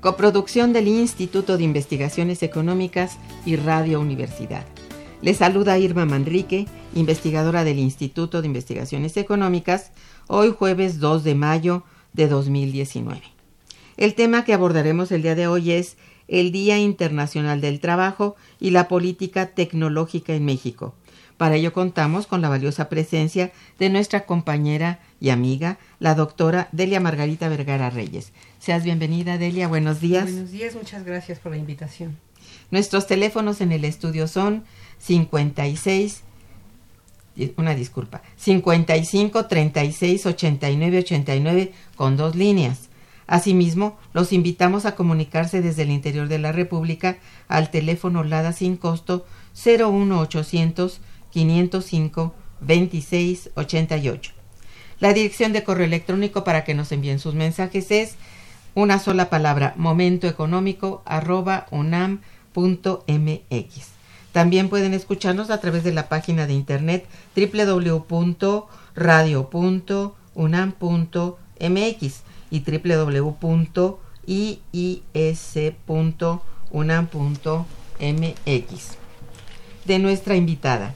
Coproducción del Instituto de Investigaciones Económicas y Radio Universidad. Les saluda Irma Manrique, investigadora del Instituto de Investigaciones Económicas, hoy jueves 2 de mayo de 2019. El tema que abordaremos el día de hoy es el Día Internacional del Trabajo y la Política Tecnológica en México. Para ello contamos con la valiosa presencia de nuestra compañera y amiga, la doctora Delia Margarita Vergara Reyes. Seas bienvenida, Delia. Buenos días. Buenos días, muchas gracias por la invitación. Nuestros teléfonos en el estudio son 56, una disculpa, 55 36 89 89 con dos líneas. Asimismo, los invitamos a comunicarse desde el interior de la República al teléfono LADA sin costo 01800 505 26 88. La dirección de correo electrónico para que nos envíen sus mensajes es una sola palabra, momentoeconómico arroba unam.mx. También pueden escucharnos a través de la página de internet www.radio.unam.mx y www.iis.unam.mx. De nuestra invitada,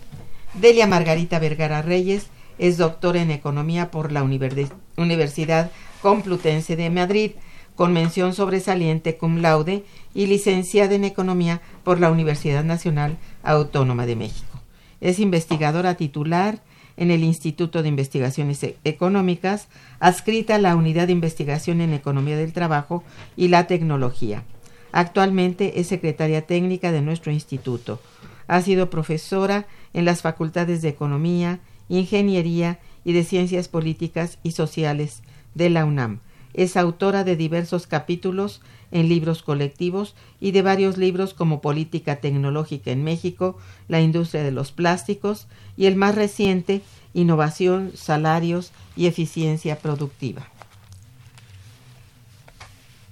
Delia Margarita Vergara Reyes, es doctora en Economía por la Universidad Complutense de Madrid con mención sobresaliente cum laude y licenciada en Economía por la Universidad Nacional Autónoma de México. Es investigadora titular en el Instituto de Investigaciones e-, Económicas, adscrita a la Unidad de Investigación en Economía del Trabajo y la Tecnología. Actualmente es secretaria técnica de nuestro instituto. Ha sido profesora en las facultades de Economía, Ingeniería y de Ciencias Políticas y Sociales de la UNAM es autora de diversos capítulos en libros colectivos y de varios libros como Política Tecnológica en México, La Industria de los Plásticos y el más reciente, Innovación, Salarios y Eficiencia Productiva.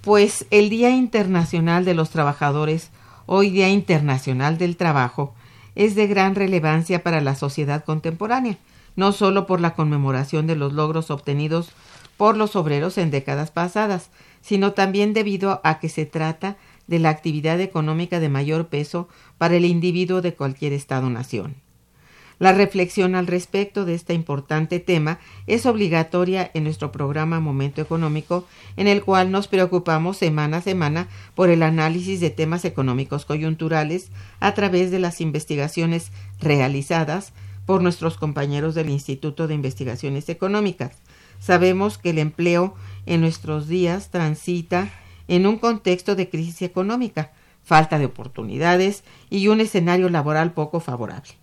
Pues el Día Internacional de los Trabajadores, hoy Día Internacional del Trabajo, es de gran relevancia para la sociedad contemporánea, no solo por la conmemoración de los logros obtenidos por los obreros en décadas pasadas, sino también debido a que se trata de la actividad económica de mayor peso para el individuo de cualquier Estado-nación. La reflexión al respecto de este importante tema es obligatoria en nuestro programa Momento Económico, en el cual nos preocupamos semana a semana por el análisis de temas económicos coyunturales a través de las investigaciones realizadas por nuestros compañeros del Instituto de Investigaciones Económicas, Sabemos que el empleo en nuestros días transita en un contexto de crisis económica, falta de oportunidades y un escenario laboral poco favorable.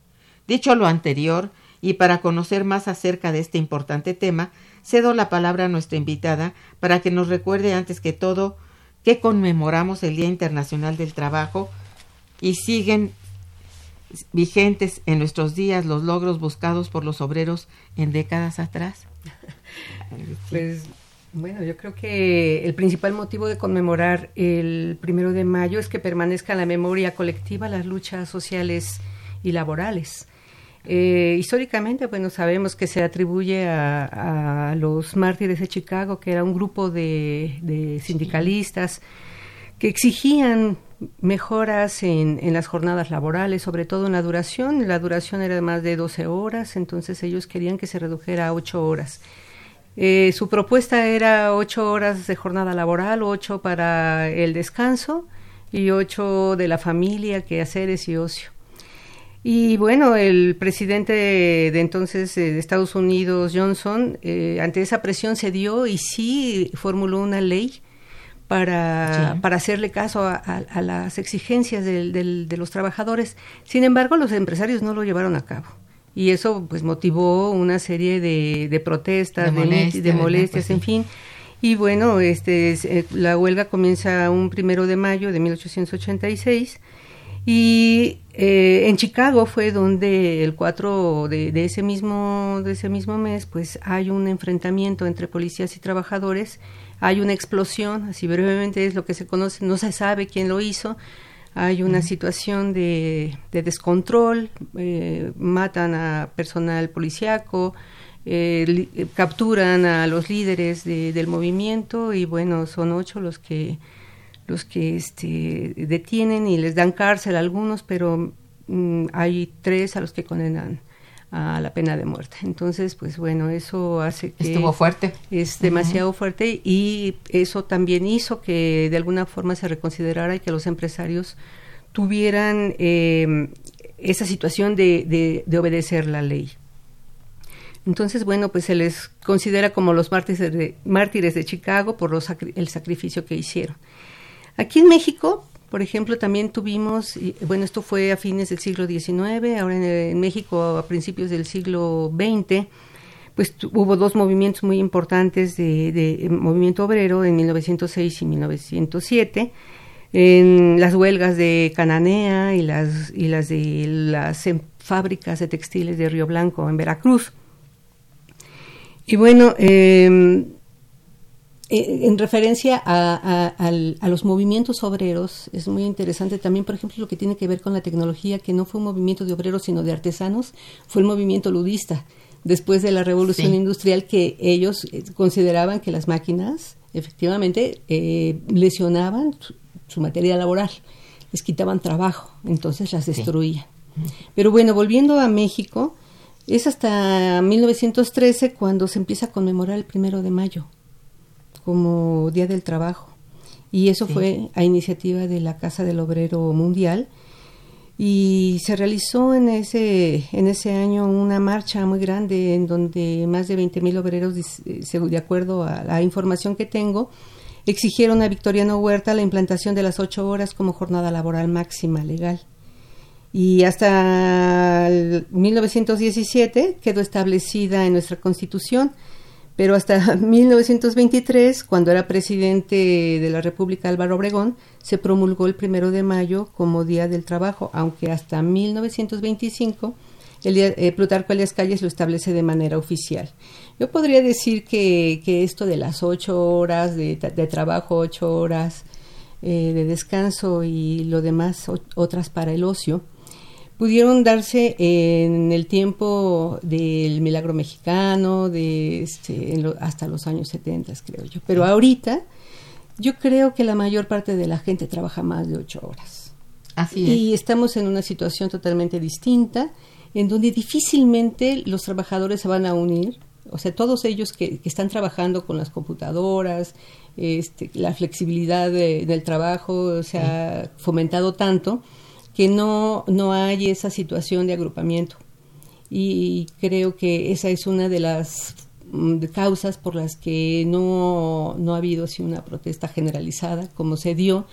Dicho lo anterior, y para conocer más acerca de este importante tema, cedo la palabra a nuestra invitada para que nos recuerde antes que todo que conmemoramos el Día Internacional del Trabajo y siguen vigentes en nuestros días los logros buscados por los obreros en décadas atrás. Pues Bueno, yo creo que el principal motivo de conmemorar el primero de mayo es que permanezca en la memoria colectiva las luchas sociales y laborales. Eh, históricamente, bueno, sabemos que se atribuye a, los mártires de Chicago, que era un grupo de, sindicalistas que exigían mejoras en, las jornadas laborales, sobre todo en la duración. La duración era de más de 12 horas, entonces ellos querían que se redujera a 8 horas. Eh, su propuesta era ocho horas de jornada laboral, ocho para el descanso y ocho de la familia, quehaceres y ocio. Y bueno, el presidente de, entonces eh, de Estados Unidos, Johnson, eh, ante esa presión se dio y sí formuló una ley para, para hacerle caso a, las exigencias de los trabajadores. Sin embargo, los empresarios no lo llevaron a cabo. Y eso pues motivó una serie de, de protestas, de, molestias, pues en fin. Y bueno, este, eh, la huelga comienza un primero de mayo de 1886 y eh, en Chicago fue donde el 4 de, de, ese mismo, de ese mismo mes pues hay un enfrentamiento entre policías y trabajadores, hay una explosión, así brevemente es lo que se conoce, no se sabe quién lo hizo, hay una situación de, descontrol, eh, matan a personal policiaco, eh, eh, capturan a los líderes del movimiento y bueno, son ocho los que los que este, detienen y les dan cárcel a algunos, pero mm, hay tres a los que condenan a la pena de muerte. Entonces, pues bueno, eso hace que... Estuvo fuerte. Es demasiado fuerte y eso también hizo que de alguna forma se reconsiderara y que los empresarios tuvieran em, esa situación de, de, obedecer la ley. Entonces, bueno, pues se les considera como los mártires de, mártires de Chicago por los, el sacrificio que hicieron. Aquí en México, por ejemplo, también tuvimos, bueno, esto fue a fines del siglo XIX, ahora en, México a principios del siglo XX, pues hubo dos movimientos muy importantes de, movimiento obrero en 1906 y 1907, en las huelgas de Cananea y las, y las de las em, fábricas de textiles de Río Blanco en Veracruz. Y bueno, eh, eh, en referencia a, los movimientos obreros, es muy interesante también, por ejemplo, lo que tiene que ver con la tecnología, que no fue un movimiento de obreros, sino de artesanos, fue el movimiento ludista, después de la revolución industrial, que ellos eh, consideraban que las máquinas efectivamente eh, lesionaban su, materia laboral, les quitaban trabajo, entonces las destruían. Pero bueno, volviendo a México, es hasta 1913 cuando se empieza a conmemorar el primero de mayo como Día del Trabajo. Y eso fue a iniciativa de la Casa del Obrero Mundial. Y se realizó en ese, en ese año una marcha muy grande en donde más de 20.000 obreros, de acuerdo a la información que tengo, exigieron a Victoriano Huerta la implantación de las ocho horas como jornada laboral máxima legal. Y hasta 1917 quedó establecida en nuestra Constitución pero hasta 1923, cuando era presidente de la República Álvaro Obregón, se promulgó el primero de mayo como Día del Trabajo, aunque hasta 1925 el eh, Plutarco Elias Calles lo establece de manera oficial. Yo podría decir que, esto de las ocho horas de, trabajo, ocho horas eh, de descanso y lo demás, otras para el ocio, pudieron darse en el tiempo del milagro mexicano, de este, hasta los años 70, creo yo. Pero ahorita yo creo que la mayor parte de la gente trabaja más de ocho horas. Así y estamos en una situación totalmente distinta, en donde difícilmente los trabajadores se van a unir. O sea, todos ellos que, están trabajando con las computadoras, este, la flexibilidad del trabajo se ha fomentado tanto que no, no hay esa situación de agrupamiento. Y creo que esa es una de las mm, causas por las que no, no ha habido así una protesta generalizada como se dio,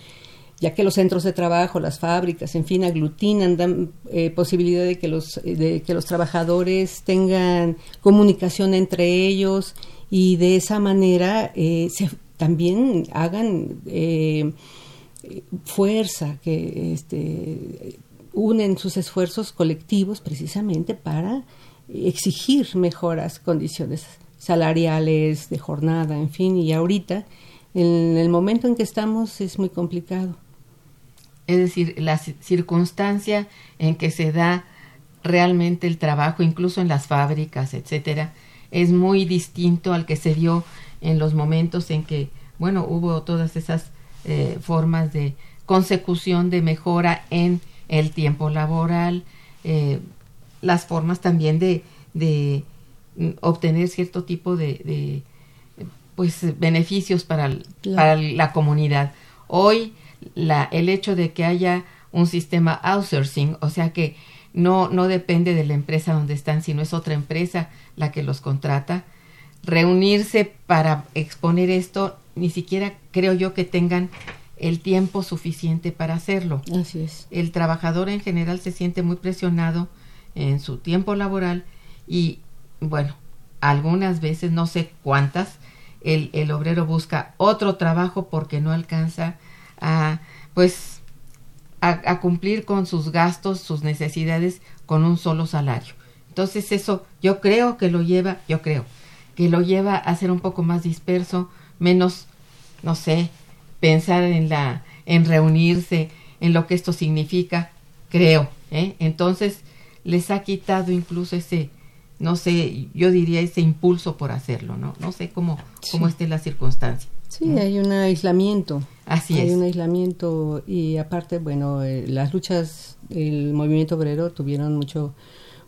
ya que los centros de trabajo, las fábricas, en fin, aglutinan, dan eh, posibilidad de que, los, de que los trabajadores tengan comunicación entre ellos y de esa manera eh, se, también hagan eh, fuerza, que este, unen sus esfuerzos colectivos precisamente para exigir mejoras condiciones salariales, de jornada, en fin, y ahorita, en el momento en que estamos, es muy complicado. Es decir, la circunstancia en que se da realmente el trabajo, incluso en las fábricas, etcétera, es muy distinto al que se dio en los momentos en que, bueno, hubo todas esas eh, formas de consecución de mejora en el tiempo laboral, eh, las formas también de, de, mm, obtener cierto tipo de, de pues beneficios para, para, la comunidad. Hoy la, el hecho de que haya un sistema outsourcing, o sea que no, no depende de la empresa donde están, sino es otra empresa la que los contrata. Reunirse para exponer esto, ni siquiera creo yo que tengan el tiempo suficiente para hacerlo. Así es. El trabajador en general se siente muy presionado en su tiempo laboral y, bueno, algunas veces, no sé cuántas, el, el obrero busca otro trabajo porque no alcanza a, pues, a, cumplir con sus gastos, sus necesidades con un solo salario. Entonces eso yo creo que lo lleva, yo creo, que lo lleva a ser un poco más disperso, menos, no sé, pensar en la, en reunirse, en lo que esto significa, creo. ¿eh? Entonces les ha quitado incluso ese, no sé, yo diría ese impulso por hacerlo, ¿no? No sé cómo, cómo esté la circunstancia. Sí, hay un aislamiento. Así hay es. un aislamiento y aparte, bueno, eh, las luchas del movimiento obrero tuvieron mucho,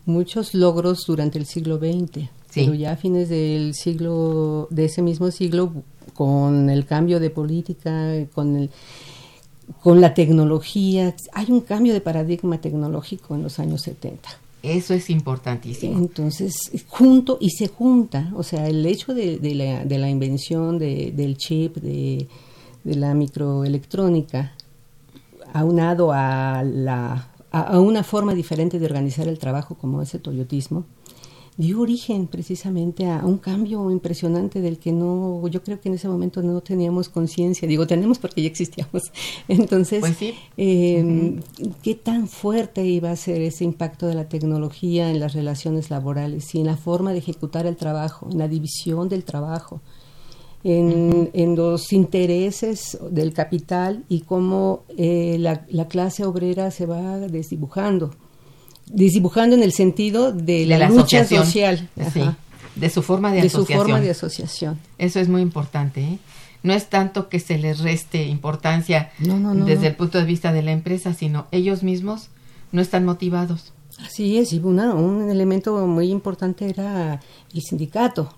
muchos logros durante el siglo XX. Sí. Pero ya a fines del siglo, de ese mismo siglo, con el cambio de política, con el, con la tecnología, hay un cambio de paradigma tecnológico en los años 70. Eso es importantísimo. Entonces, junto y se junta, o sea, el hecho de, de, la, de la, invención de, del chip, de, de, la microelectrónica, aunado a, la, a, a, una forma diferente de organizar el trabajo como ese toyotismo, dio origen precisamente a un cambio impresionante del que no, yo creo que en ese momento no teníamos conciencia, digo tenemos porque ya existíamos. Entonces, pues sí. eh, uh -huh. ¿qué tan fuerte iba a ser ese impacto de la tecnología en las relaciones laborales y en la forma de ejecutar el trabajo, en la división del trabajo? En, en los intereses del capital y cómo eh, la, la clase obrera se va desdibujando desdibujando en el sentido de, de la, la, lucha asociación. social, sí, de su forma de, de asociación. su forma de asociación. Eso es muy importante. ¿eh? No es tanto que se les reste importancia no, no, no, desde el punto de vista de la empresa, sino ellos mismos no están motivados. Así es, y una, un elemento muy importante era el sindicato.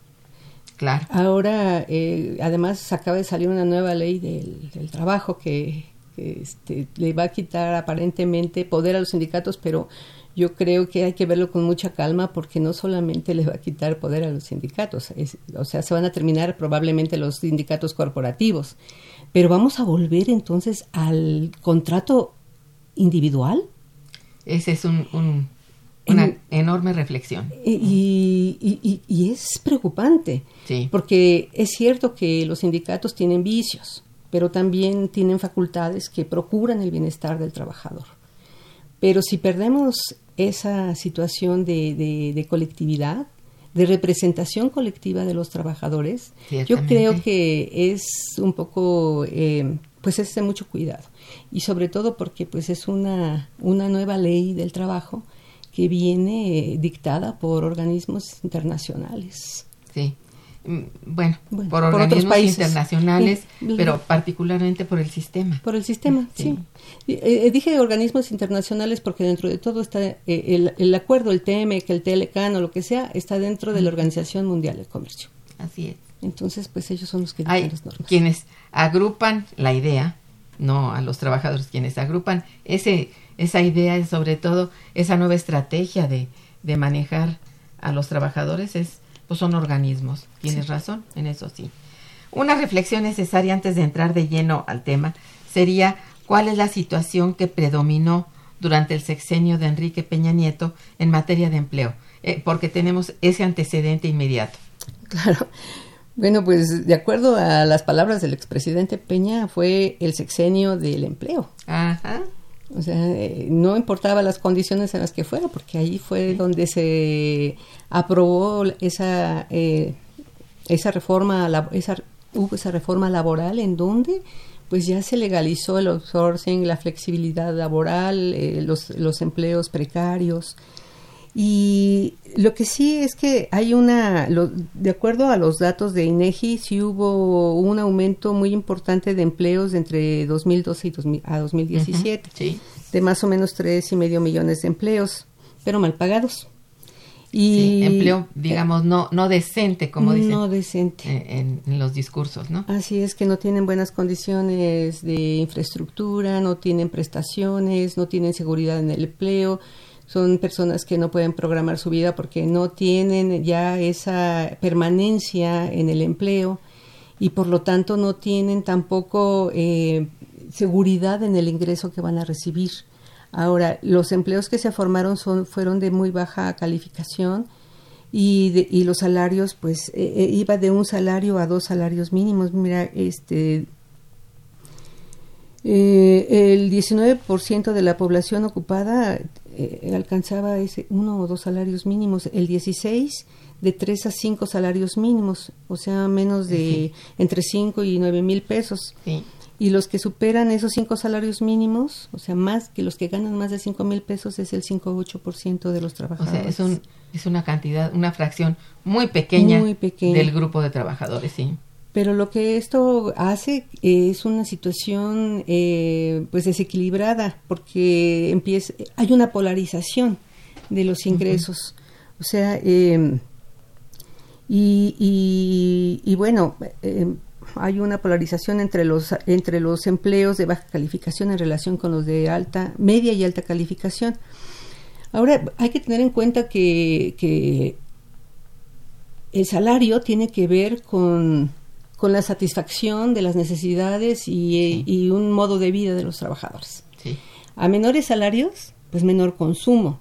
Claro. Ahora, eh, además, acaba de salir una nueva ley del, del trabajo que, que este, le va a quitar aparentemente poder a los sindicatos, pero yo creo que hay que verlo con mucha calma porque no solamente le va a quitar poder a los sindicatos, es, o sea, se van a terminar probablemente los sindicatos corporativos, pero vamos a volver entonces al contrato individual. Ese es un, un, una en, enorme reflexión. Y, y, y, y, es preocupante, sí. porque es cierto que los sindicatos tienen vicios, pero también tienen facultades que procuran el bienestar del trabajador. Pero si perdemos esa situación de, de, de, colectividad, de representación colectiva de los trabajadores, yo creo que es un poco, eh, pues es de mucho cuidado. Y sobre todo porque pues es una, una nueva ley del trabajo que viene dictada por organismos internacionales. Sí. Bueno, bueno, por organismos por internacionales, sí. pero particularmente por el sistema. Por el sistema, sí. sí. Eh, dije organismos internacionales porque dentro de todo está eh, el, el, acuerdo, el TM, que el TLCAN o lo que sea, está dentro de la Organización Mundial del Comercio. Así es. Entonces, pues ellos son los que las normas. Quienes agrupan la idea, no a los trabajadores, quienes agrupan ese, esa idea sobre todo esa nueva estrategia de, de manejar a los trabajadores es pues son organismos. Tienes sí. razón, en eso sí. Una reflexión necesaria antes de entrar de lleno al tema sería cuál es la situación que predominó durante el sexenio de Enrique Peña Nieto en materia de empleo, eh, porque tenemos ese antecedente inmediato. Claro. Bueno, pues de acuerdo a las palabras del expresidente Peña, fue el sexenio del empleo. Ajá. O sea, eh, no importaba las condiciones en las que fuera, porque ahí fue donde se aprobó esa, eh, esa reforma, esa, hubo esa reforma laboral en donde pues ya se legalizó el outsourcing, la flexibilidad laboral, eh, los, los empleos precarios. Y lo que sí es que hay una, de acuerdo a los datos de INEGI, sí hubo un aumento muy importante de empleos entre 2012 y a 2017, de más o menos tres y medio millones de empleos, pero mal pagados. Y empleo, digamos, no, no decente, como dicen. No decente. En, los discursos, ¿no? Así es, que no tienen buenas condiciones de infraestructura, no tienen prestaciones, no tienen seguridad en el empleo. Son personas que no pueden programar su vida porque no tienen ya esa permanencia en el empleo y por lo tanto no tienen tampoco eh, seguridad en el ingreso que van a recibir. Ahora, los empleos que se formaron son, fueron de muy baja calificación y, y los salarios, pues, eh, eh, iba de un salario a dos salarios mínimos. Mira, este, eh, el 19% de la población ocupada alcanzaba ese uno o dos salarios mínimos, el 16 de tres a cinco salarios mínimos, o sea, menos de entre cinco y nueve mil pesos. Sí y los que superan esos cinco salarios mínimos, o sea, más que los que ganan más de cinco mil pesos, es el 5-8% de los trabajadores. O sea, es, un, es una cantidad, una fracción muy pequeña, muy pequeña del grupo de trabajadores, sí. Pero lo que esto hace es una situación eh, pues desequilibrada, porque empieza, hay una polarización de los ingresos. O sea, eh, y, y, y, bueno, eh, hay una polarización entre los, entre los empleos de baja calificación en relación con los de alta, media y alta calificación. Ahora, hay que tener en cuenta que, que el salario tiene que ver con, con la satisfacción de las necesidades y, un modo de vida de los trabajadores. A menores salarios, pues menor consumo.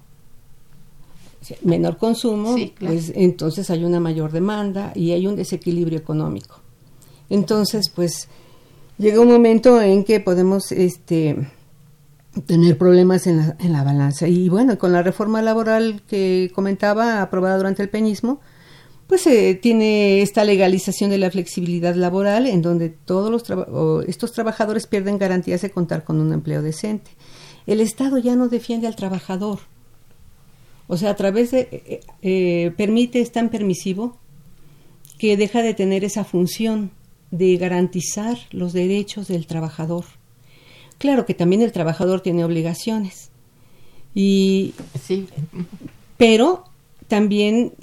menor consumo, pues entonces hay una mayor demanda y hay un desequilibrio económico. Entonces, pues llega un momento en que podemos este, tener problemas en la, en la balanza. Y bueno, con la reforma laboral que comentaba, aprobada durante el peñismo, pues se tiene esta legalización de la flexibilidad laboral en donde todos los estos trabajadores pierden garantías de contar con un empleo decente. El Estado ya no defiende al trabajador. O sea, a través de... Eh, eh, permite, es tan permisivo que deja de tener esa función de garantizar los derechos del trabajador. Claro que también el trabajador tiene obligaciones. Y sí. pero también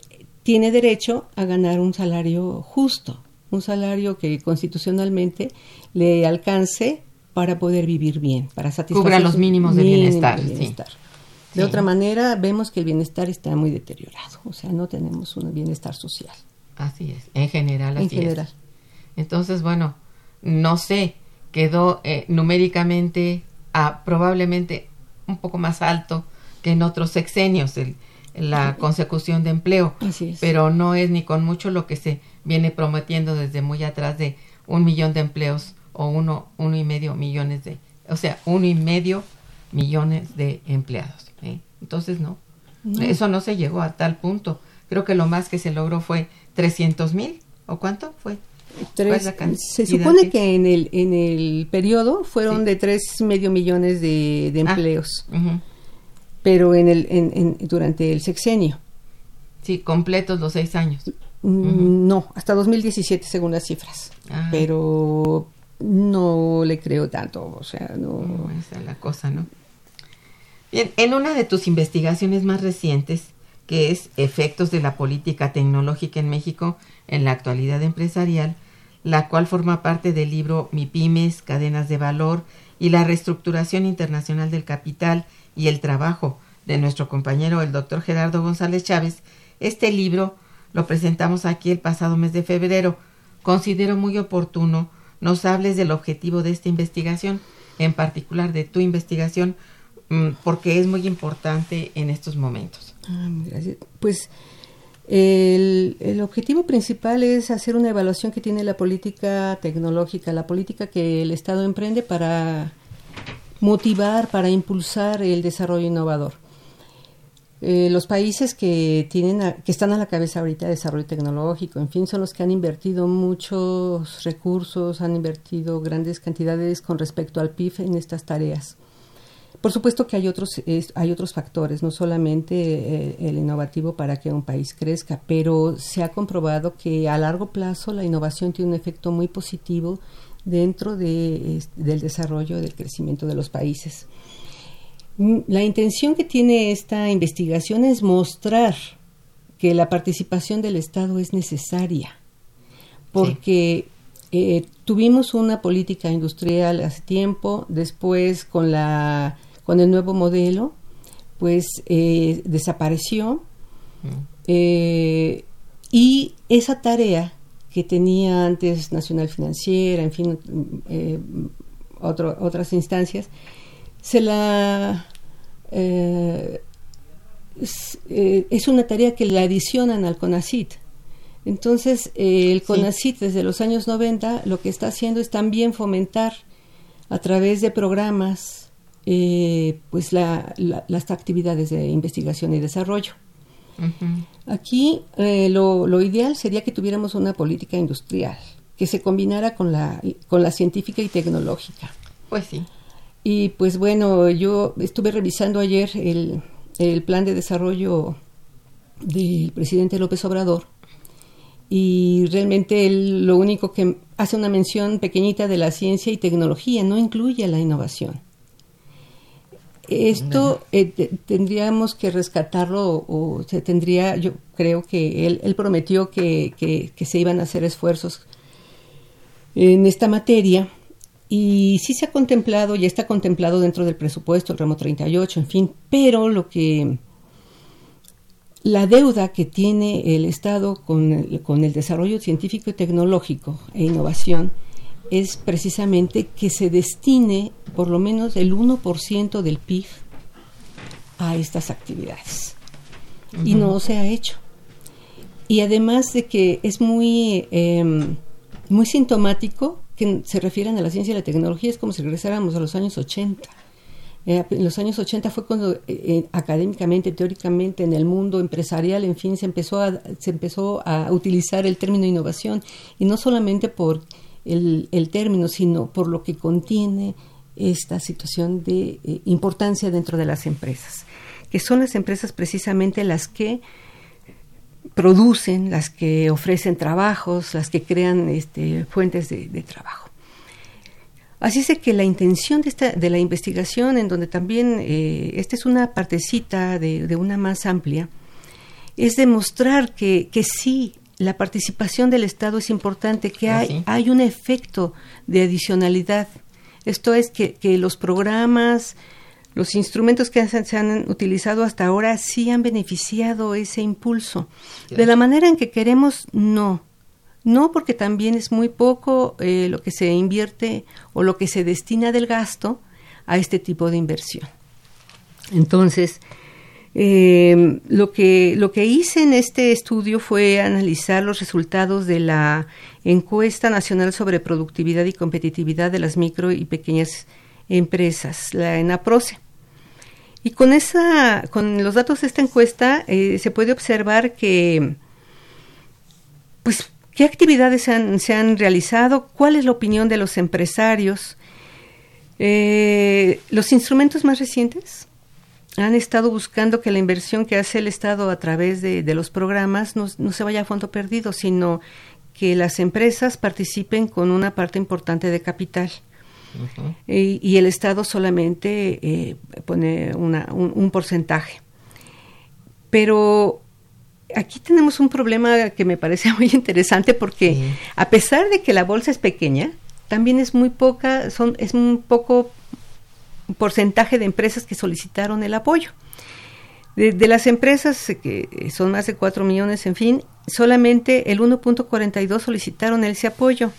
tiene derecho a ganar un salario justo, un salario que constitucionalmente le alcance para poder vivir bien, para satisfacer los mínimos de bienestar. De otra manera, vemos que el bienestar está muy deteriorado, o sea, no tenemos un bienestar social. Así es, en general. Así en general. Entonces, bueno, no sé, quedó eh, numéricamente a, probablemente un poco más alto que en otros sexenios el, la consecución de empleo, pero no es ni con mucho lo que se viene prometiendo desde muy atrás de un millón de empleos o uno, uno y medio millones de, o sea, uno y medio millones de empleados. ¿eh? Entonces, no, eso no se llegó a tal punto. Creo que lo más que se logró fue 300 mil, ¿o cuánto fue? se supone que en el, en el periodo fueron de tres medio millones de, ah, empleos, pero en el, en, durante el sexenio. Sí, completos los seis años. Mm, no, hasta 2017 según las cifras, ah. pero no le creo tanto, o sea, no. esa es la cosa, ¿no? Bien, en una de tus investigaciones más recientes, que es Efectos de la Política Tecnológica en México en la Actualidad Empresarial, la cual forma parte del libro Mi Pymes, Cadenas de Valor y la Reestructuración Internacional del Capital y el Trabajo de nuestro compañero el doctor Gerardo González Chávez. Este libro lo presentamos aquí el pasado mes de febrero. Considero muy oportuno nos hables del objetivo de esta investigación, en particular de tu investigación, mm, porque es muy importante en estos momentos. Ah, pues el, objetivo principal es hacer una evaluación que tiene la política tecnológica, la política que el Estado emprende para motivar, para impulsar el desarrollo innovador. Eh, los países que tienen que están a la cabeza ahorita de desarrollo tecnológico, en fin, son los que han invertido muchos recursos, han invertido grandes cantidades con respecto al PIB en estas tareas. Por supuesto que hay otros, hay otros factores, no solamente eh, el innovativo para que un país crezca, pero se ha comprobado que a largo plazo la innovación tiene un efecto muy positivo dentro de, del desarrollo, del crecimiento de los países. Mm, la intención que tiene esta investigación es mostrar que la participación del Estado es necesaria, porque eh, tuvimos una política industrial hace tiempo, después con la con el nuevo modelo, pues eh, desapareció mm. eh, y esa tarea que tenía antes Nacional Financiera, en fin, eh, otras instancias, se la es, una tarea que le adicionan al CONACIT. Entonces, el CONACIT desde los años 90 lo que está haciendo es también fomentar a través de programas eh, pues las actividades de investigación y desarrollo. Aquí eh, lo, ideal sería que tuviéramos una política industrial que se combinara con la, con la científica y tecnológica. Pues sí. Y pues bueno, yo estuve revisando ayer el, el plan de desarrollo del presidente López Obrador y realmente él lo único que hace una mención pequeñita de la ciencia y tecnología, no incluye la innovación. Esto eh, tendríamos que rescatarlo o, se tendría, yo creo que él, él prometió que, que, se iban a hacer esfuerzos en esta materia y sí se ha contemplado, ya está contemplado dentro del presupuesto, el ramo 38, en fin, pero lo que la deuda que tiene el Estado con el, con el desarrollo científico y tecnológico e innovación es precisamente que se destine por lo menos el 1% del PIB a estas actividades. Y no se ha hecho. Y además de que es muy, em, muy sintomático que se refieran a la ciencia y la tecnología, es como si regresáramos a los años 80. Eh, en los años 80 fue cuando eh, eh, académicamente, teóricamente, en el mundo empresarial, en fin, se empezó, a, se empezó a utilizar el término innovación. Y no solamente por el, término, sino por lo que contiene esta situación de eh, importancia dentro de las empresas, que son las empresas precisamente las que producen, las que ofrecen trabajos, las que crean este, fuentes de, trabajo. Así es que la intención de, esta, de la investigación, en donde también eh, esta es una partecita de, una más amplia, es demostrar que, que sí la participación del Estado es importante, que ah, hay, hay un efecto de adicionalidad. Esto es que, que los programas, los instrumentos que se han utilizado hasta ahora sí han beneficiado ese impulso. De la manera en que queremos, no. No porque también es muy poco eh, lo que se invierte o lo que se destina del gasto a este tipo de inversión. Entonces, eh, lo, que, lo que hice en este estudio fue analizar los resultados de la encuesta nacional sobre productividad y competitividad de las micro y pequeñas empresas, la ENAPROCE. Y con, esa, con los datos de esta encuesta eh, se puede observar que, pues, qué actividades se han, se han realizado, cuál es la opinión de los empresarios, eh, los instrumentos más recientes han estado buscando que la inversión que hace el Estado a través de, los programas no, se vaya a fondo perdido, sino que las empresas participen con una parte importante de capital. y, el Estado solamente eh, pone un, porcentaje. Pero aquí tenemos un problema que me parece muy interesante porque a pesar de que la bolsa es pequeña, también es muy poca, son, es un poco porcentaje de empresas que solicitaron el apoyo. De, las empresas, que son más de 4 millones, en fin, solamente el 1.42 solicitaron ese apoyo.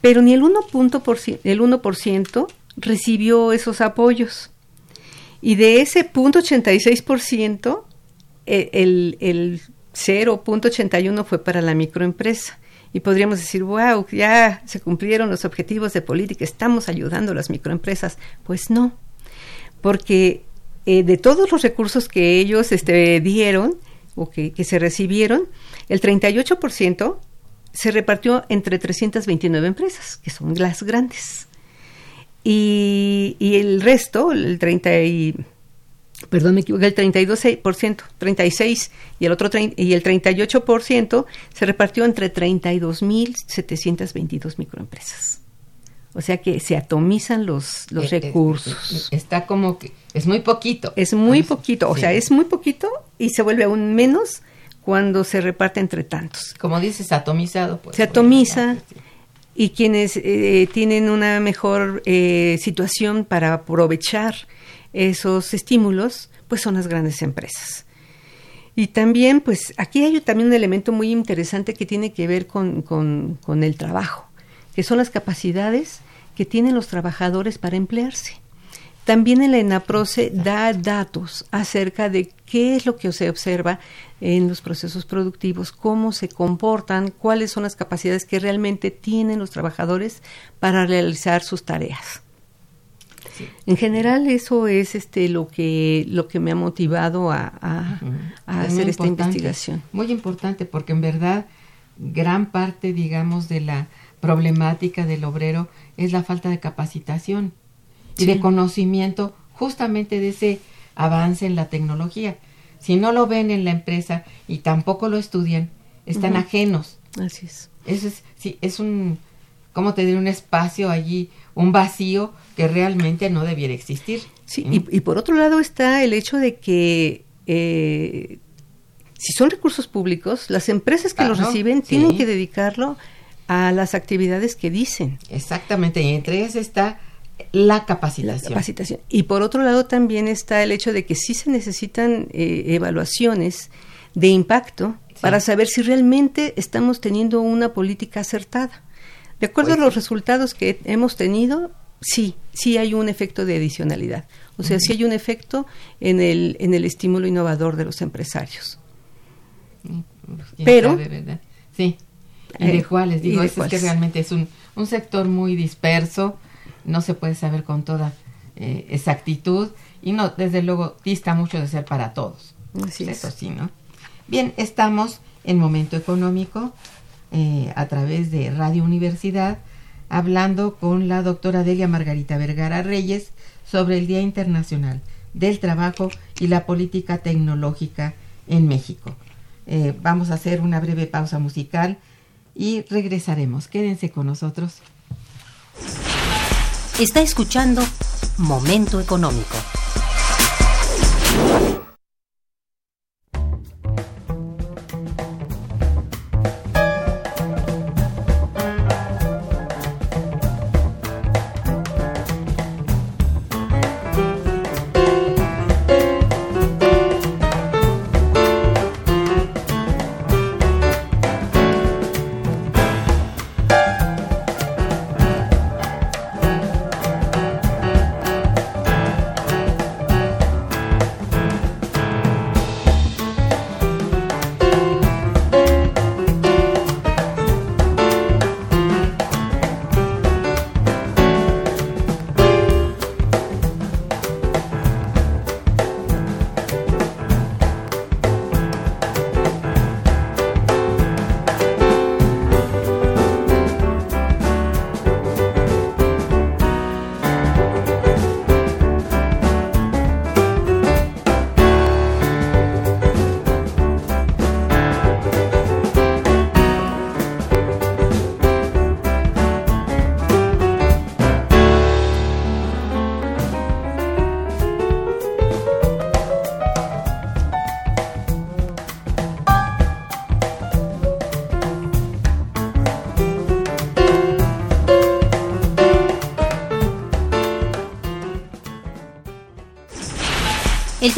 Pero ni el 1%, el 1% recibió esos apoyos. Y de ese 0.86%, e, el, el 0.81 fue para la microempresa y podríamos decir, wow, ya se cumplieron los objetivos de política, estamos ayudando a las microempresas. Pues no, porque eh, de todos los recursos que ellos este, dieron o que, que se recibieron, el 38% se repartió entre 329 empresas, que son las grandes. Y, y el resto, el 30 y, perdón, me equivoqué, el 32%, 36 y el otro y el 38% se repartió entre 32.722 microempresas. O sea que se atomizan los, los Eh, eh, recursos. eh, Está como que es muy poquito. Es muy Pues, poquito, o sí. sea, es muy poquito y se vuelve aún menos cuando se reparte entre tantos. como dices atomizado. Pues, se bueno, atomiza pues, y quienes eh, tienen una mejor eh, situación para aprovechar esos estímulos, pues son las grandes empresas. Y también, pues aquí hay también un elemento muy interesante que tiene que ver con, con- el trabajo, que son las capacidades que tienen los trabajadores para emplearse. También el ENAPROCE da datos acerca de qué es lo que se observa en los procesos productivos, cómo se comportan, cuáles son las capacidades que realmente tienen los trabajadores para realizar sus tareas. Sí. En general, eso es este lo que lo que me ha motivado a, hacer esta investigación. Muy importante porque en verdad gran parte, digamos, de la problemática del obrero es la falta de capacitación y de conocimiento justamente de ese avance en la tecnología. Si no lo ven en la empresa y tampoco lo estudian, están ajenos. Así es. Eso es, sí, es un, ¿cómo te diré? Un espacio allí, un vacío que realmente no debiera existir. Sí, ¿Mm? y, y por otro lado está el hecho de que eh, si son recursos públicos, las empresas que los reciben sí. tienen que dedicarlo a las actividades que dicen. Exactamente, y entre ellas está la La capacitación. capacitación. Y por otro lado también está el hecho de que sí se necesitan eh, evaluaciones de impacto Sí. para saber si realmente estamos teniendo una política acertada. De acuerdo Pues a los sí. resultados que hemos tenido, sí, sí hay un efecto de adicionalidad. O sea, sí hay un efecto en el, en el estímulo innovador de los empresarios. ¿Quién Pero- sabe, ¿verdad? Sí. ¿Y Eh, de cuáles? ¿y Digo, de es, es que cuáles? realmente es un, un sector muy disperso, no se puede saber con toda eh, exactitud y no, desde luego, dista mucho de ser para todos. Así Eso es. sí, ¿no? Bien, estamos en Momento Económico eh, a través de Radio Universidad hablando con la doctora Delia Margarita Vergara Reyes sobre el Día Internacional del Trabajo y la Política Tecnológica en México. Eh, vamos a hacer una breve pausa musical y regresaremos. Quédense con nosotros. Está escuchando Momento Económico.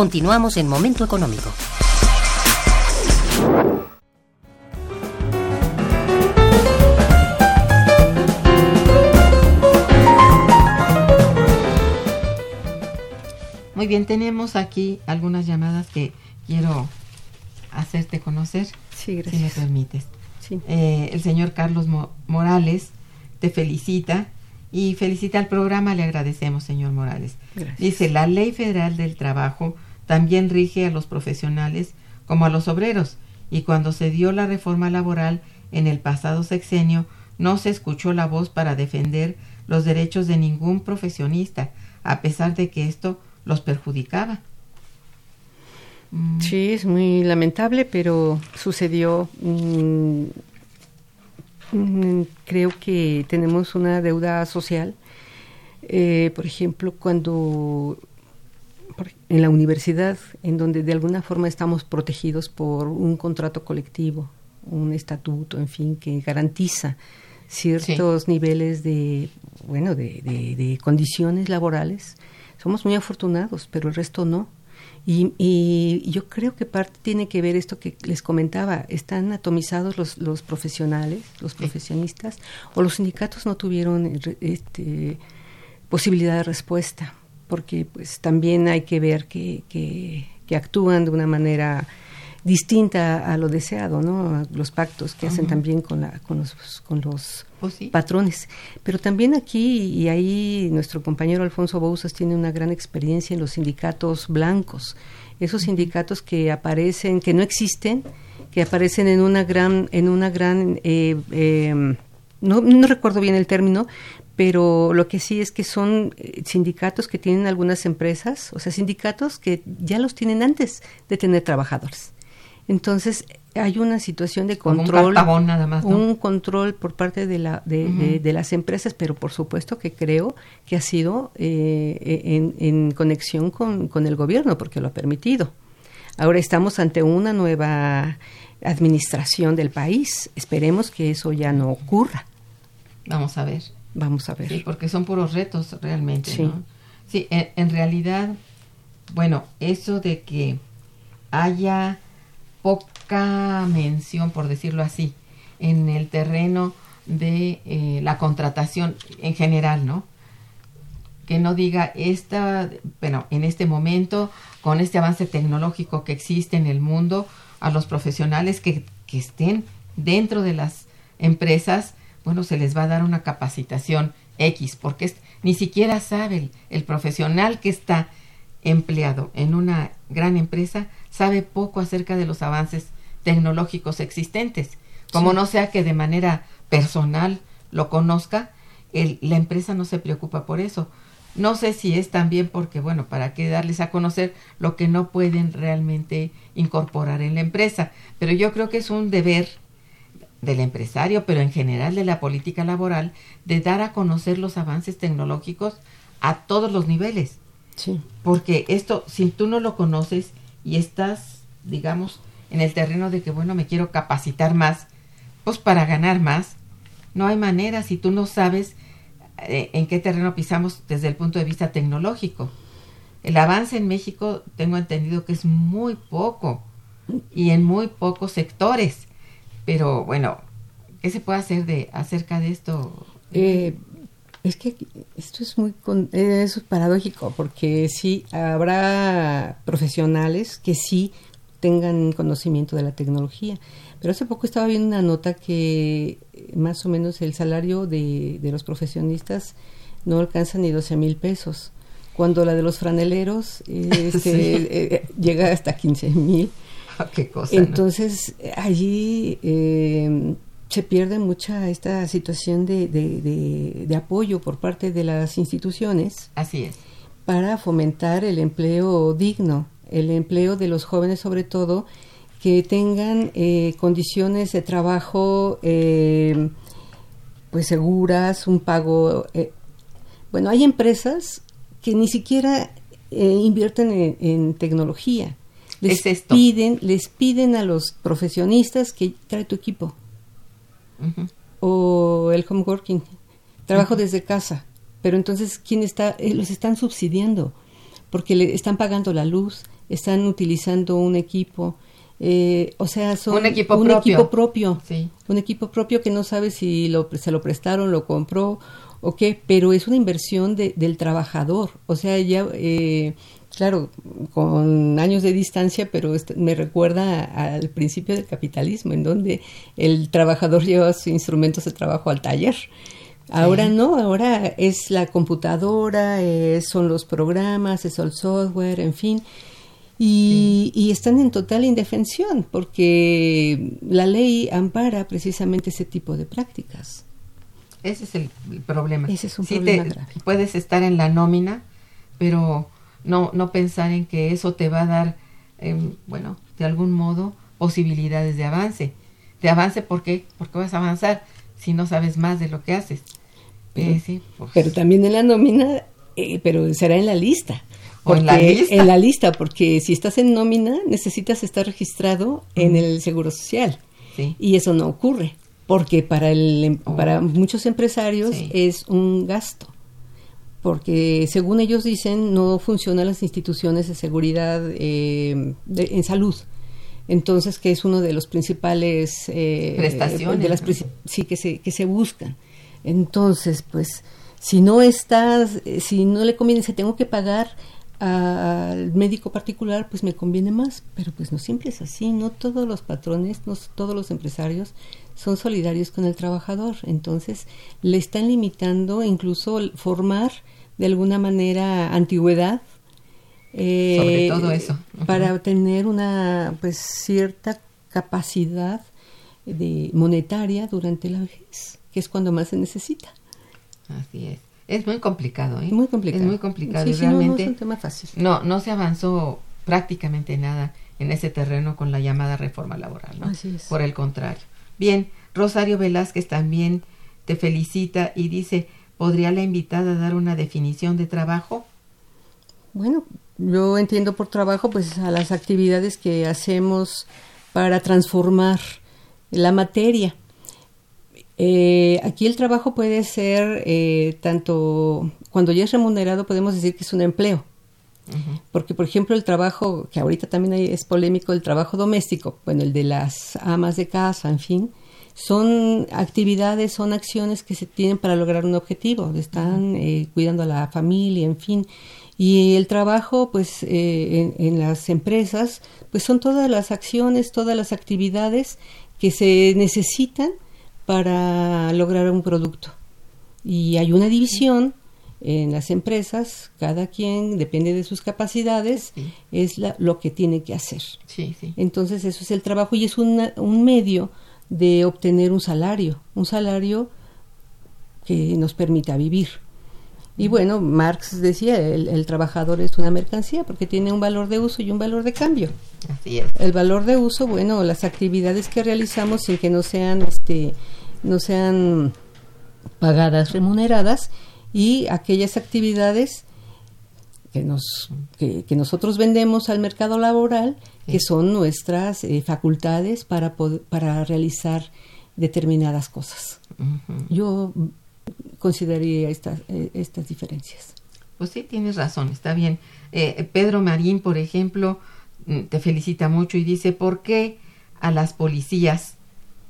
Continuamos en Momento Económico. Muy bien, tenemos aquí algunas llamadas que quiero hacerte conocer, Sí, si me gracias. permites. Sí. Eh, el señor Carlos Mo- Morales te felicita y felicita al programa, le agradecemos, señor Morales. Gracias. Dice, la ley federal del trabajo también rige a los profesionales como a los obreros y cuando se dio la reforma laboral en el pasado sexenio no se escuchó la voz para defender los derechos de ningún profesionista, a pesar de que esto los perjudicaba. Mm, Sí, es muy lamentable, pero sucedió. creo que tenemos una deuda social. Eh, por ejemplo, cuando en la universidad, en donde de alguna forma estamos protegidos por un contrato colectivo, un estatuto, en fin, que garantiza ciertos niveles de, bueno, de, de- de condiciones laborales. Somos muy afortunados, pero el resto no. Y, y yo creo que parte tiene que ver esto que les comentaba, están atomizados los, los profesionales, los profesionistas, o los sindicatos no tuvieron eh, este, posibilidad de respuesta, porque pues también hay que ver que, que, que actúan de una manera distinta a lo deseado, ¿no? A Los pactos que hacen también con, la, con los, con los Pues sí. patrones. Pero también aquí, y ahí nuestro compañero Alfonso Bouzas tiene una gran experiencia en los sindicatos blancos, esos sindicatos que aparecen, que no existen, que aparecen en una gran, en una gran, eh, eh, no, no recuerdo bien el término, pero lo que sí es que son eh, sindicatos que tienen algunas empresas, o sea, sindicatos que ya los tienen antes de tener trabajadores. Entonces, hay una situación de Como un control nada más, ¿no? un control por parte de, la, de, de- Ujú. de las empresas, pero por supuesto que creo que ha sido eh, en, en conexión con, con el gobierno, porque lo ha permitido. Ahora estamos ante una nueva administración del país. Esperemos que eso ya no ocurra. Vamos a ver. Vamos a ver. Sí, porque son puros retos realmente, Sí. ¿no? Sí, en, en realidad, bueno, eso de que haya poca mención, por decirlo así, en el terreno de eh, la contratación en general, ¿no? Que no diga esta, bueno, en este momento, con este avance tecnológico que existe en el mundo, a los profesionales que, que estén dentro de las empresas, bueno, se les va a dar una capacitación X, porque es- ni siquiera sabe el, el profesional que está empleado en una gran empresa, sabe poco acerca de los avances tecnológicos existentes. Como Sí. no sea que de manera personal lo conozca, el- la empresa no se preocupa por eso. No sé si es también porque, bueno, ¿para qué darles a conocer lo que no pueden realmente incorporar en la empresa? Pero yo creo que es un deber del empresario, pero en general de la política laboral, de dar a conocer los avances tecnológicos a todos los niveles. Sí. Porque esto, si tú no lo conoces y estás, digamos, en el terreno de que, bueno, me quiero capacitar más, pues para ganar más, no hay manera si tú no sabes eh, en qué terreno pisamos desde el punto de vista tecnológico. El avance en México, tengo entendido que es muy poco y en muy pocos sectores. Pero bueno, ¿qué se puede hacer de acerca de esto? Eh, es que esto es muy con- eh, es paradójico porque sí habrá profesionales que sí tengan conocimiento de la tecnología. Pero hace poco estaba viendo una nota que más o menos el salario de, de los profesionistas no alcanza ni 12 mil pesos, cuando la de los franeleros eh, este, eh, llega hasta 15 mil. ¿Qué cosa? no? Entonces, allí eh, se pierde mucha esta situación de, de- de- de apoyo por parte de las instituciones Así es. para fomentar el empleo digno, el empleo de los jóvenes sobre todo, que tengan eh, condiciones de trabajo eh, pues seguras, un pago. eh, bueno, hay empresas que ni siquiera invierten en, en tecnología. Les Es esto. piden, les piden a los profesionistas que trae tu equipo o el home working, trabajo desde casa. Pero entonces, ¿quién está? Eh, los están subsidiando. porque le están pagando la luz, están utilizando un equipo, eh, o sea, son un equipo propio, equipo propio sí. un equipo propio que no sabe si lo, se lo prestaron, lo compró o qué, pero es una inversión de, del trabajador, o sea, ya, eh, claro, con años de distancia, pero me recuerda al principio del capitalismo, en donde el trabajador lleva sus instrumentos de trabajo al taller. Ahora sí. no, ahora es la computadora, eh, son los programas, es el software, en fin. Y, sí. y, están en total indefensión porque la ley ampara precisamente ese tipo de prácticas. Ese es el, el problema. Ese es un sí problema te, grave. Puedes estar en la nómina, pero no, no pensar en que eso te va a dar, eh, bueno, de algún modo, posibilidades de avance. De avance, ¿por qué? Porque vas a avanzar si no sabes más de lo que haces. Pero, eh, sí, pues. pero también en la nómina, eh, pero será en la lista. O en la lista. En la lista, porque si estás en nómina necesitas estar registrado en el Seguro Social. Sí. Y eso no ocurre, porque para, el, Oh. para muchos empresarios Sí. es un gasto. Porque según ellos dicen, no funcionan las instituciones de seguridad eh, de- en salud. Entonces, que es uno de los principales eh, Prestaciones, de las sí que se que se buscan. Entonces, pues si no estás, eh, si no le conviene, si tengo que pagar al médico particular, pues me conviene más. Pero pues no siempre es así. No todos los patrones, no todos los empresarios son solidarios con el trabajador. Entonces, le están limitando incluso formar de alguna manera antigüedad. eh, Sobre todo eso. Para tener una pues cierta capacidad de monetaria durante la vejez, que es cuando más se necesita. Así es. Es muy complicado, ¿eh? Muy complicado. Es muy complicado Sí, y sí, no, no realmente es un tema fácil. no, no se avanzó prácticamente nada en ese terreno con la llamada reforma laboral, ¿no? Así es. Por el contrario. Bien, Rosario Velázquez también te felicita y dice, ¿podría la invitada dar una definición de trabajo? Bueno, yo entiendo por trabajo pues a las actividades que hacemos para transformar la materia. Eh, aquí el trabajo puede ser eh, tanto cuando ya es remunerado podemos decir que es un empleo. Porque, por ejemplo, el trabajo, que ahorita también hay- es polémico, el trabajo doméstico, bueno, el de las amas de casa, en fin, son actividades, son acciones que se tienen para lograr un objetivo, están eh, cuidando a la familia, en fin. Y el trabajo, pues, eh, en, en las empresas, pues son todas las acciones, todas las actividades que se necesitan para lograr un producto. Y hay una división en las empresas, cada quien, depende de sus capacidades, Sí. es la- lo que tiene que hacer. Sí, sí. Entonces eso es el trabajo y es una- un medio de obtener un salario, un salario que nos permita vivir. Y bueno, Marx decía, el, el trabajador es una mercancía porque tiene un valor de uso y un valor de cambio. Así es. El valor de uso, bueno, las actividades que realizamos sin que no sean, este, no sean pagadas, remuneradas, y aquellas actividades que nos, que, que nosotros vendemos al mercado laboral, que son nuestras eh, facultades para para realizar determinadas cosas. Yo consideraría estas eh, estas diferencias. Pues sí, tienes razón, está bien. Eh, Pedro Marín, por ejemplo, mm, te felicita mucho y dice, ¿por qué a las policías,